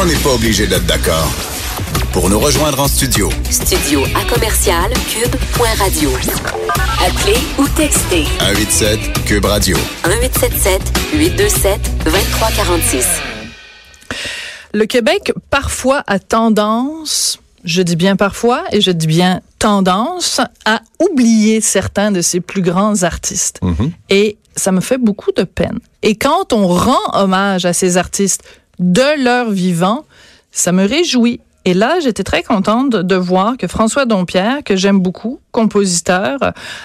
On n'est pas obligé d'être d'accord. Pour nous rejoindre en studio. Studio à commercial cube.radio. Appelez ou textez 187 Cube Radio. 1877 827 2346. Le Québec, parfois, a tendance, je dis bien parfois, et je dis bien tendance, à oublier certains de ses plus grands artistes. Et ça me fait beaucoup de peine. Et quand on rend hommage à ces artistes de leur vivant, ça me réjouit. Et là, j'étais très contente de voir que François Dompierre, que j'aime beaucoup, compositeur,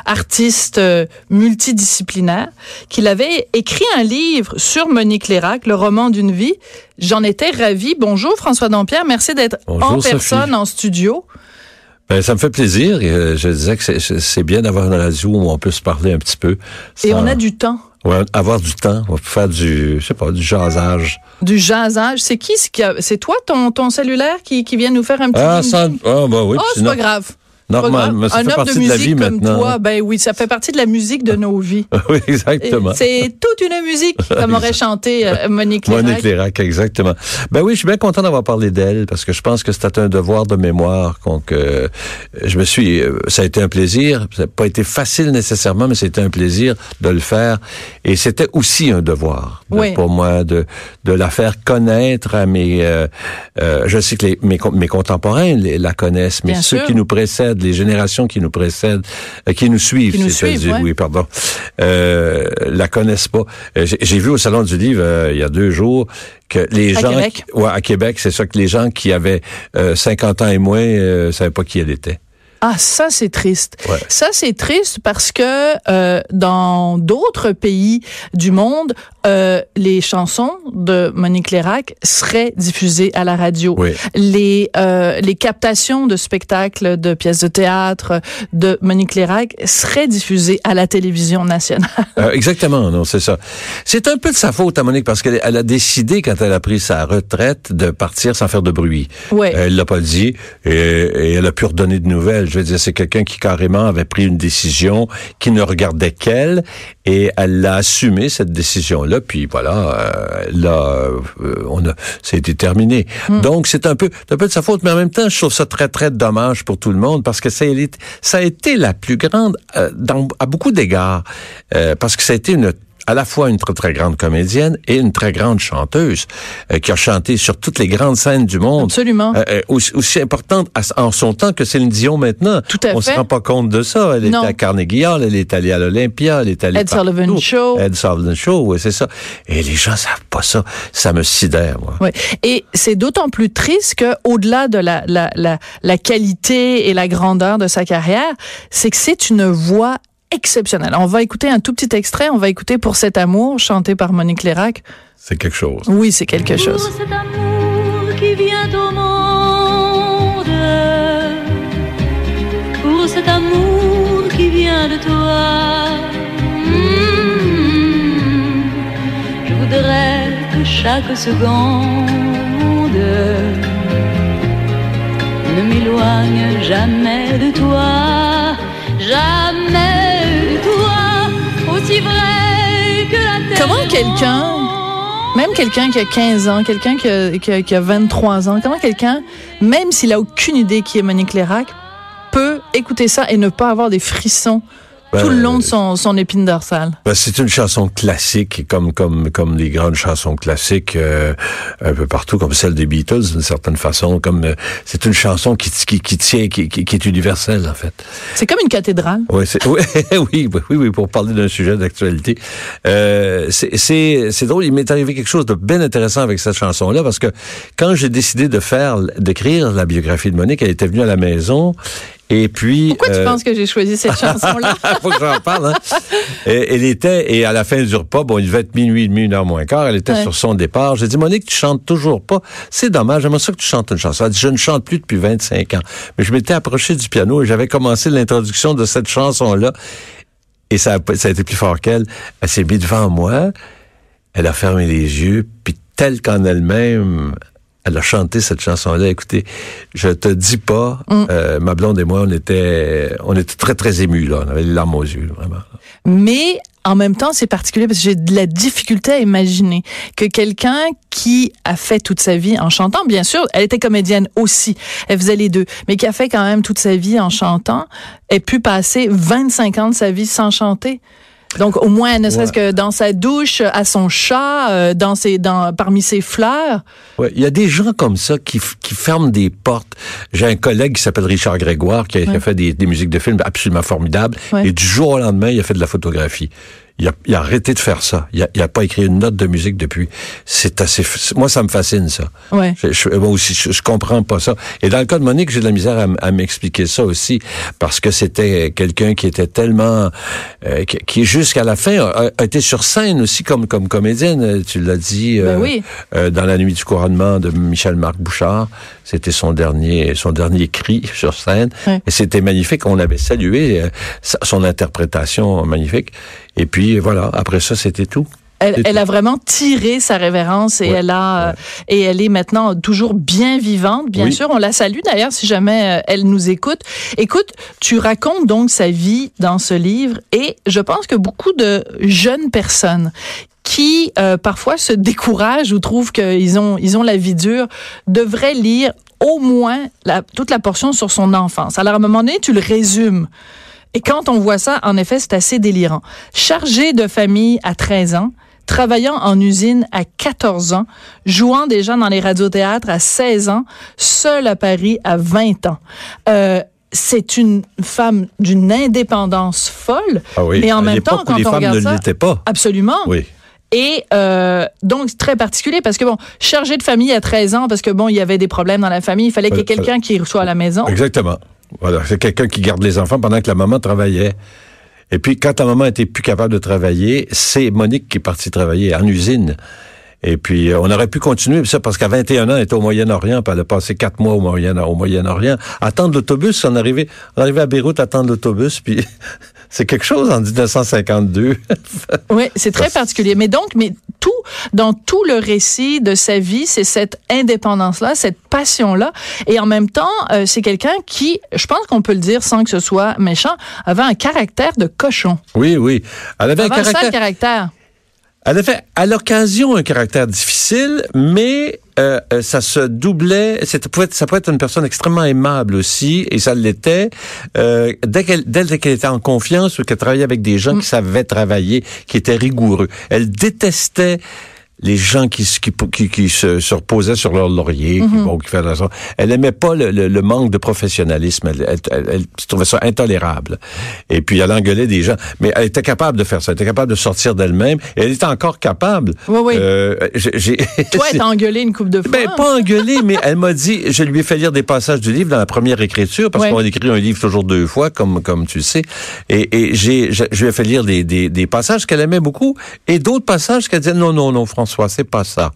artiste euh, multidisciplinaire, qu'il avait écrit un livre sur Monique Lérac, le roman d'une vie. J'en étais ravie. Bonjour François Dompierre, merci d'être en Sophie. personne en studio. Ben, ça me fait plaisir. Euh, je disais que c'est- bien d'avoir une radio où on peut se parler un petit peu. Et on a du temps, Ouais, avoir du temps. On peut faire du, je sais pas, du jasage. du jasage. C'est qui, c'est toi ton, ton cellulaire qui, qui vient nous faire un petit Ah, ding? ah, bah oui. Oh, c'est pas grave. Normal, mais ça un fait homme partie de de la vie comme maintenant. toi, ben oui, ça fait partie de la musique de nos vies. oui, exactement. C'est toute une musique, comme aurait chanté euh, Monique Lérac. Monique Lérac, exactement. Ben oui, je suis bien content d'avoir parlé d'elle parce que je pense que c'était un devoir de mémoire. Donc, euh, je me suis, euh, ça a été un plaisir. Ça n'a pas été facile nécessairement, mais c'était un plaisir de le faire. Et c'était aussi un devoir de- Oui. pour moi de de la faire connaître à mes. euh, je sais que les, mes, con- mes contemporains les- la connaissent, mais Bien ceux sûr. qui nous précèdent, les générations qui nous précèdent, euh, qui nous suivent, Qui nous ouais. oui, pardon, euh, la connaissent pas. Euh, J'ai j'ai vu au salon du livre euh, il y a deux jours que les À gens, Québec. qui- ouais, à Québec, c'est ça que les gens qui avaient euh, 50 ans et moins euh, savaient pas qui elle était. Ah, ça, c'est triste. Ouais. Ça, c'est triste parce que euh, dans d'autres pays du monde, euh, les chansons de Monique Lérac seraient diffusées à la radio. Oui. Les, euh, les captations de spectacles, de pièces de théâtre de Monique Lérac seraient diffusées à la télévision nationale. Euh, exactement, non, c'est ça. C'est un peu de sa faute à Monique parce qu'elle elle a décidé quand elle a pris sa retraite de partir sans faire de bruit. Ouais. Elle l'a pas dit et, et elle a pu redonner de nouvelles. Je veux dire, c'est quelqu'un qui carrément avait pris une décision qui ne regardait qu'elle et elle l'a assumé cette décision-là. Puis voilà, euh, là, euh, on a, été terminé. Donc c'est un peu, un peu de sa faute, mais en même temps, je trouve ça très très dommage pour tout le monde parce que ça, a été- ça a été la plus grande euh, dans, à beaucoup d'égards parce que ça a été une à la fois une très très grande comédienne et une très grande chanteuse euh, qui a chanté sur toutes les grandes scènes du monde. Absolument. Euh, euh, aussi, aussi importante à- en son temps que Céline Dion maintenant. Tout à On fait. se rend pas compte de ça. Elle Non. était à Carnegie Hall, elle est allée à l'Olympia, elle est allée Ed partout. Sullivan Show. Ed Sullivan Show, oui, c'est ça. Et les gens savent pas ça. Ça me sidère, moi. Ouais. Et c'est d'autant plus triste que, au-delà de la, la, la, la qualité et la grandeur de sa carrière, c'est que c'est une voix exceptionnelle. On va écouter un tout petit extrait. On va écouter Pour cet amour, chanté par Monique Lérac. C'est quelque chose. Oui, c'est quelque chose. Pour cet amour qui vient au monde, pour cet amour qui vient de toi, mm, je voudrais que chaque seconde ne m'éloigne jamais de toi, jamais aussi vrai que la terre. Comment quelqu'un, même quelqu'un qui a 15 ans, quelqu'un qui a, qui, a, qui a 23 ans, comment quelqu'un, même s'il a aucune idée qui est Monique Lérac, peut écouter ça et ne pas avoir des frissons tout le long de son, son épine dorsale? Ben, c'est une chanson classique, comme comme comme les grandes chansons classiques euh, un peu partout, comme celle des Beatles d'une certaine façon. Comme euh, c'est une chanson qui qui, qui tient, qui, qui, qui est universelle en fait. C'est comme une cathédrale. Oui, oui, oui, oui, oui, pour parler d'un sujet d'actualité. Euh, c'est, c'est, c'est drôle, il m'est arrivé quelque chose de bien intéressant avec cette chanson-là, parce que quand j'ai décidé de faire, d'écrire la biographie de Monique, elle était venue à la maison, et puis... Pourquoi tu euh, penses que j'ai choisi cette chanson-là? faut que j'en parle, hein. Et, elle était, et à la fin du repas, bon, il devait être minuit demi, une heure moins quart, elle était Ouais. sur son départ. J'ai dit, Monique, tu chantes toujours pas. C'est dommage, j'aimerais ça que tu chantes une chanson. Elle dit, je ne chante plus depuis 25 ans. Mais je m'étais approché du piano et j'avais commencé l'introduction de cette chanson-là. Et ça a, ça a été plus fort qu'elle. Elle s'est mise devant moi, elle a fermé les yeux, puis telle qu'en elle-même, elle a chanté cette chanson-là. Écoutez, je te dis pas, Mm. euh, ma blonde et moi, on était, on était très très émus là. On avait les larmes aux yeux, vraiment. Mais en même temps, c'est particulier parce que j'ai de la difficulté à imaginer que quelqu'un qui a fait toute sa vie en chantant, bien sûr, elle était comédienne aussi, elle faisait les deux, mais qui a fait quand même toute sa vie en chantant, ait pu passer 25 ans de sa vie sans chanter. Donc au moins, ne serait-ce que dans sa douche, à son chat, euh, dans ses, dans, parmi ses fleurs. Ouais, il y a des gens comme ça qui, qui ferment des portes. J'ai un collègue qui s'appelle Richard Grégoire qui a, qui a fait des, des musiques de films absolument formidables. Et du jour au lendemain, il a fait de la photographie. Il a, il a arrêté de faire ça. Il a, il a pas écrit une note de musique depuis. C'est assez. Moi, ça me fascine ça. Ouais. Je, je- moi aussi, je, je comprends pas ça. Et dans le cas de Monique, j'ai de la misère à, à m'expliquer ça aussi, parce que c'était quelqu'un qui était tellement, euh, qui, qui jusqu'à la fin a, a été sur scène aussi comme comme comédienne. euh, Tu l'as dit. Ben oui. euh, dans la nuit du couronnement de Michel Marc Bouchard, c'était son dernier son dernier cri sur scène, Ouais. et c'était magnifique. On avait salué euh, son interprétation magnifique. Et puis voilà. Après ça, c'était tout. Elle, a vraiment tiré sa révérence et Ouais, elle a euh, ouais. et elle est maintenant toujours bien vivante. Bien Oui. sûr, on la salue d'ailleurs si jamais euh, elle nous écoute. Écoute, tu racontes donc sa vie dans ce livre et je pense que beaucoup de jeunes personnes qui euh, parfois se découragent ou trouvent qu'ils ont ils ont la vie dure devraient lire au moins la, toute la portion sur son enfance. Alors à un moment donné, tu le résumes. Et quand on voit ça, en effet, c'est assez délirant. Chargé de famille à 13 ans, travaillant en usine à 14 ans, jouant déjà dans les radiothéâtres à 16 ans, seul à Paris à 20 ans. Euh, c'est une femme d'une indépendance folle, Ah oui. mais en À même temps, quand les on femmes regarde ne ça, l'étaient pas. absolument. Oui. Et euh, donc très particulier parce que bon, chargé de famille à 13 ans parce que bon, il y avait des problèmes dans la famille, il fallait qu'il y ait Voilà. quelqu'un qui soit à la maison. Exactement. Voilà, c'est quelqu'un qui garde les enfants pendant que la maman travaillait. Et puis, quand ta maman était plus capable de travailler, c'est Monique qui est partie travailler en usine. Et puis, euh, on aurait pu continuer ça parce qu'à 21 ans, elle était au Moyen-Orient, puis elle a passé quatre mois au Moyen- au Moyen-Orient. Attendre l'autobus, on arrivait, on arrivait à Beyrouth, attendre l'autobus, puis c'est quelque chose en 1952. Oui, c'est très particulier. Mais donc, mais tout, dans tout le récit de sa vie, c'est cette indépendance-là, cette passion-là. Et en même temps, euh, c'est quelqu'un qui, je pense qu'on peut le dire sans que ce soit méchant, avait un caractère de cochon. oui, oui. Elle avait un Avait un sale caractère. Elle avait à l'occasion un caractère difficile, mais euh, euh, ça se doublait. C'était pouvait être- ça pouvait être une personne extrêmement aimable aussi, et ça l'était. Euh, dès qu'elle dès qu'elle était en confiance ou qu'elle travaillait avec des gens qui savaient travailler, qui étaient rigoureux, elle détestait les gens qui, se- qui, qui, qui se, se reposaient sur leur laurier, qui, bon, qui faisaient ça. Elle aimait pas le, le- le manque de professionnalisme. Elle, elle, elle- elle trouvait ça intolérable. Et puis, elle engueulait des gens. Mais elle était capable de faire ça. Elle était capable de sortir d'elle-même. Et elle était encore capable. Oui, oui. Euh, j'ai- Toi, elle t'a engueulé une coupe de fois. ben, pas engueulé, mais elle m'a dit, je lui ai fait lire des passages du livre dans la première écriture, parce Ouais. qu'on écrit un livre toujours deux fois, comme, comme tu sais. Et, et j'ai, je, je lui ai fait lire des, des, des passages qu'elle aimait beaucoup, et d'autres passages qu'elle disait, non, non, non, François, c'est pas ça.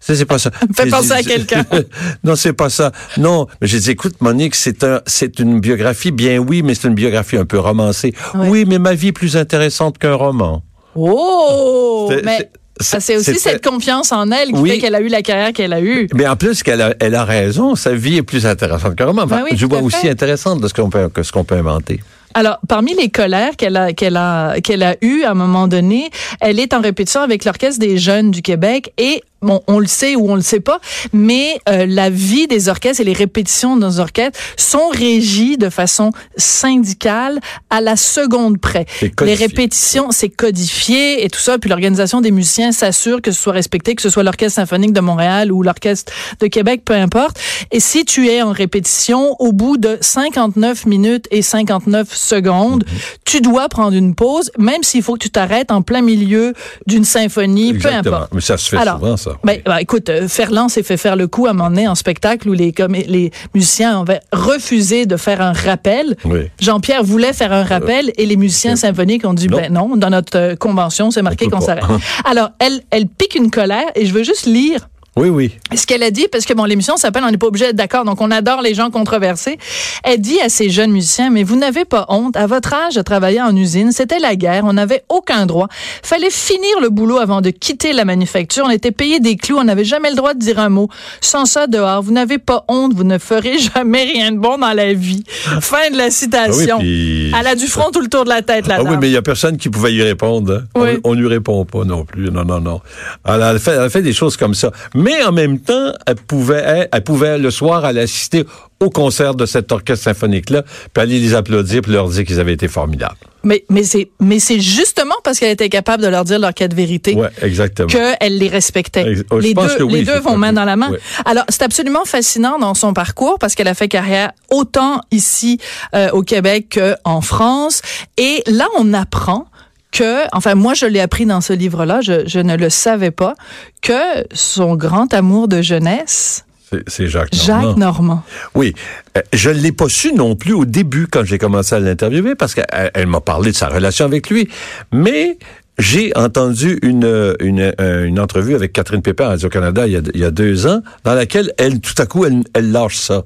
C'est, c'est pas ça. Fais penser à quelqu'un. non, c'est pas ça. Non, mais j'ai dit, écoute, Monique, c'est un, c'est une biographie, bien oui, mais c'est une biographie un peu romancée. Ouais. Oui, mais ma vie est plus intéressante qu'un roman. Oh! C'est- Mais c'est- aussi cette confiance en elle qui Oui. fait qu'elle a eu la carrière qu'elle a eue. Mais en plus, qu'elle a, elle a raison, sa vie est plus intéressante qu'un roman. Enfin, Ben oui, à moins aussi intéressante de ce qu'on peut, que ce qu'on peut inventer. Alors, parmi les colères qu'elle a qu'elle a qu'elle a eues à un moment donné, elle est en répétition avec l'orchestre des jeunes du Québec et bon, on le sait ou on le sait pas, mais euh, la vie des orchestres et les répétitions de nos orchestres sont régies de façon syndicale à la seconde près. Les répétitions, c'est codifié et tout ça, puis l'organisation des musiciens s'assure que ce soit respecté, que ce soit l'orchestre symphonique de Montréal ou l'orchestre de Québec, peu importe. Et si tu es en répétition, au bout de 59 minutes et 59 secondes, tu dois prendre une pause, même s'il faut que tu t'arrêtes en plein milieu d'une symphonie, peu importe. Mais ça se fait Alors, souvent, ça. Ben, ben, écoute, euh, Ferland s'est fait faire le coup à un moment donné en spectacle où les, comme, les musiciens avaient refusé de faire un rappel. Oui. Jean-Pierre voulait faire un rappel et les musiciens symphoniques ont dit Non. ben non, dans notre euh, convention, c'est marqué qu'on s'arrête. Alors, elle, elle pique une colère et je veux juste lire Oui, oui. Ce qu'elle a dit, parce que bon, l'émission s'appelle On n'est pas obligé d'être d'accord, donc on adore les gens controversés. Elle dit à ces jeunes musiciens, mais vous n'avez pas honte. À votre âge de travailler en usine, c'était la guerre, on n'avait aucun droit. Fallait finir le boulot avant de quitter la manufacture. On était payé des clous, on n'avait jamais le droit de dire un mot. Sans ça, dehors, vous n'avez pas honte, vous ne ferez jamais rien de bon dans la vie. Fin de la citation. Ah oui, puis- Elle a du front tout le tour de la tête, là Ah oui, mais il y a personne qui pouvait y répondre. hein. Oui. On, on lui répond pas non plus. Non, non, non. Elle a, fait, elle a fait des choses comme ça. Mais en même temps, elle pouvait, elle, elle pouvait le soir aller assister au concert de cet orchestre symphonique-là, puis aller les applaudir, puis leur dire qu'ils avaient été formidables. Mais, mais c'est, mais c'est justement parce qu'elle était capable de leur dire leur cas de vérité. Ouais, exactement. qu'elle les respectait. Ex- oh, je les pense deux, que oui, les deux vont main dans la main. ouais. Alors, c'est absolument fascinant dans son parcours parce qu'elle a fait carrière autant ici euh, au Québec qu'en France. Et là, on apprend que, enfin, moi, je l'ai appris dans ce livre-là, je, je ne le savais pas, que son grand amour de jeunesse, C'est- Jacques Normand. Jacques Normand. Oui, Euh, je l'ai pas su non plus au début quand j'ai commencé à l'interviewer parce qu'elle elle m'a parlé de sa relation avec lui, mais j'ai entendu une, une, euh, une entrevue avec Catherine Pépin à Radio-Canada il, y a- il y a deux ans, dans laquelle elle, tout à coup, elle, elle lâche ça.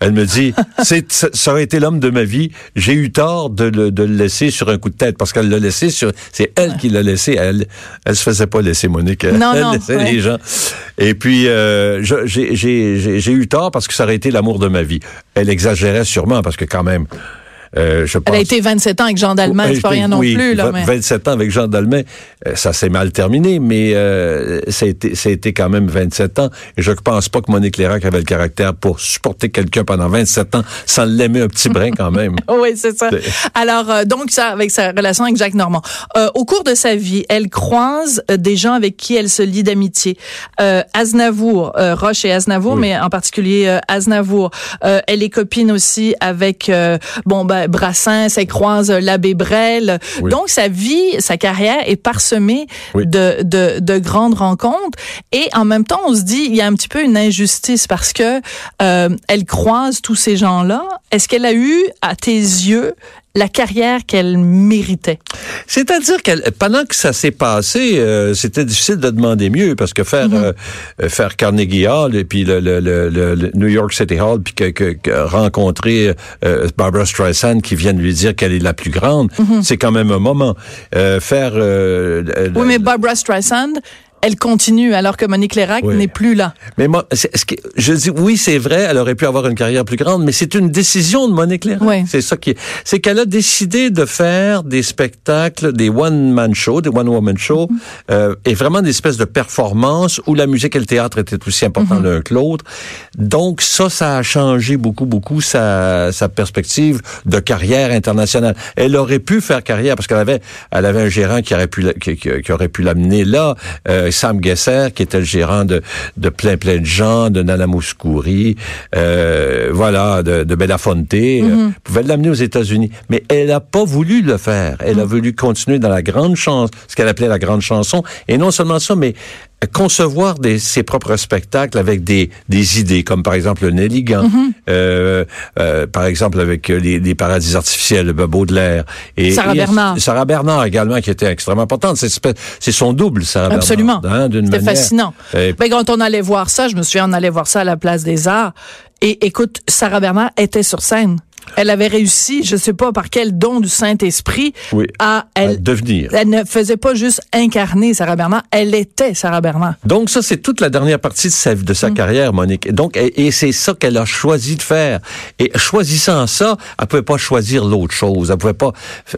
Elle me dit, c'est, ça aurait été l'homme de ma vie. J'ai eu tort de le, de le laisser sur un coup de tête parce qu'elle l'a laissé sur, c'est elle qui l'a laissé. Elle, elle se faisait pas laisser Monique. Elle, Non, elle non, laissait ouais. les gens. Et puis, euh, j'ai j'ai- j'ai eu tort parce que ça aurait été l'amour de ma vie. Elle exagérait sûrement parce que quand même, euh, je pense... Elle a été 27 ans avec Jean Dalman, c'est pas rien non Oui, plus, là, mais. 27 ans avec Jean Dalmain, euh, ça s'est mal terminé, mais euh, ça, a été, ça a été quand même 27 ans. Et je pense pas que Monique Lérac avait le caractère pour supporter quelqu'un pendant 27 ans sans l'aimer un petit brin quand même. Oui, c'est ça. Alors, euh, donc, ça, avec sa relation avec Jacques Normand. Euh, au cours de sa vie, elle croise euh, des gens avec qui elle se lie d'amitié. Euh, Aznavour, euh, Roche et Aznavour, Oui. mais en particulier euh, Aznavour. Euh, elle est copine aussi avec, euh, bon, ben, Brassens, elle croise euh, l'abbé Brel. Oui. Donc, sa vie, sa carrière est parsemée Oui. de, de, de grandes rencontres. Et en même temps, on se dit, il y a un petit peu une injustice parce que euh, elle croise tous ces gens-là. Est-ce qu'elle a eu, à tes yeux, la carrière qu'elle méritait? C'est-à-dire que pendant que ça s'est passé, euh, c'était difficile de demander mieux parce que faire euh, euh, faire Carnegie Hall et puis le, le, le, le- le New York City Hall puis que, que- que rencontrer euh, Barbara Streisand qui vient de lui dire qu'elle est la plus grande, c'est quand même un moment. Euh, faire euh, Oui, mais Barbara Streisand, elle continue alors que Monique Lérac Oui. n'est plus là. Mais moi, c'est- ce qui- je dis oui, c'est vrai, elle aurait pu avoir une carrière plus grande, mais c'est une décision de Monique Lérac. Oui. C'est ça qui est. C'est qu'elle a décidé de faire des spectacles, des one-man shows, des one-woman shows, Mm-hmm. euh, et vraiment des espèces de performances où la musique et le théâtre étaient aussi importants Mm-hmm. l'un que l'autre. Donc ça, ça a changé beaucoup, beaucoup sa, sa perspective de carrière internationale. Elle aurait pu faire carrière parce qu'elle avait, elle avait un gérant qui aurait pu, qui- qui aurait pu l'amener là. Euh, Sam Gesser, qui était le gérant de, de plein plein de gens, de Nana Mouskouri, euh, voilà, de, de Belafonte, euh, pouvait l'amener aux États-Unis. Mais elle n'a pas voulu le faire. Elle a voulu continuer dans la grande chanson, ce qu'elle appelait la grande chanson. Et non seulement ça, mais concevoir des, ses propres spectacles avec des, des idées, comme par exemple le Nelligan, euh, euh, par exemple avec les, les paradis artificiels, de Baudelaire. Et, Sarah et- Bernard. Sarah Bernard également, qui était extrêmement importante. C'est, son double, Sarah Absolument. Bernard. hein, d'une C'était fascinant. Et- Ben, quand on allait voir ça, je me souviens, on allait voir ça à la Place des Arts. Et écoute, Sarah Bernard était sur scène. Elle avait réussi, je sais pas par quel don du Saint-Esprit, Oui. à à elle. devenir. Elle ne faisait pas juste incarner Sarah Bernard, elle était Sarah Bernard. Donc ça, c'est toute la dernière partie de sa, de sa carrière, Monique. Donc, et, et c'est ça qu'elle a choisi de faire. Et choisissant ça, elle pouvait pas choisir l'autre chose. Elle pouvait pas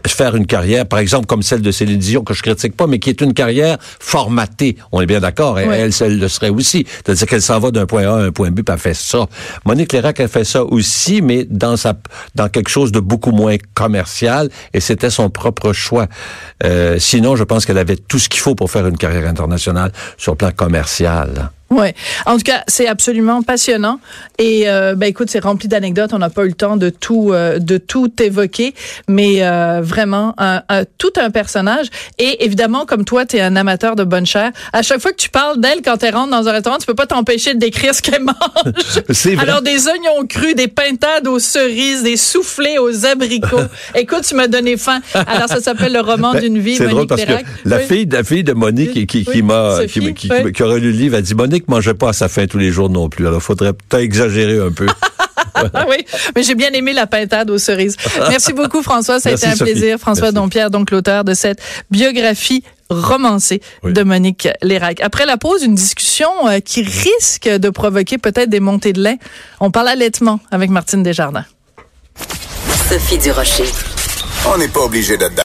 faire une carrière, par exemple, comme celle de Céline Dion, que je critique pas, mais qui est une carrière formatée. On est bien d'accord. Oui. elle, elle le serait aussi. C'est-à-dire qu'elle s'en va d'un point A à un point B, puis elle fait ça. Monique Lérac, elle fait ça aussi, mais dans sa, dans quelque chose de beaucoup moins commercial, et c'était son propre choix. Euh, sinon, je pense qu'elle avait tout ce qu'il faut pour faire une carrière internationale sur le plan commercial. Ouais. En tout cas, c'est absolument passionnant. Et euh, ben écoute, c'est rempli d'anecdotes. On n'a pas eu le temps de tout euh, de tout évoquer, mais euh, vraiment un, un- tout un personnage. Et évidemment, comme toi, tu es un amateur de bonne chair. À chaque fois que tu parles d'elle quand elle rentre dans un restaurant, tu peux pas t'empêcher de décrire ce qu'elle mange. C'est vrai. Alors des oignons crus, des pintades aux cerises, des soufflés aux abricots. écoute, tu m'as donné faim. Alors ça s'appelle le roman Ben, d'une vie. C'est drôle parce que Lérac. la Oui. fille, la fille de Monique qui, qui, Oui, qui m'a, qui, qui- oui. qui aurait lu le livre, a dit Monique, Monique mangeait pas à sa faim tous les jours non plus. Alors, faudrait peut-être exagérer un peu. Ah oui, mais j'ai bien aimé la pintade aux cerises. Merci beaucoup, François. Ça a Merci, été un Sophie. plaisir. François Merci. Dompierre, donc l'auteur de cette biographie romancée Oui. de Monique Lérac. Après la pause, une discussion euh, qui risque de provoquer peut-être des montées de lait. On parle allaitement avec Martine Desjardins. Sophie Durocher. On n'est pas obligé d'être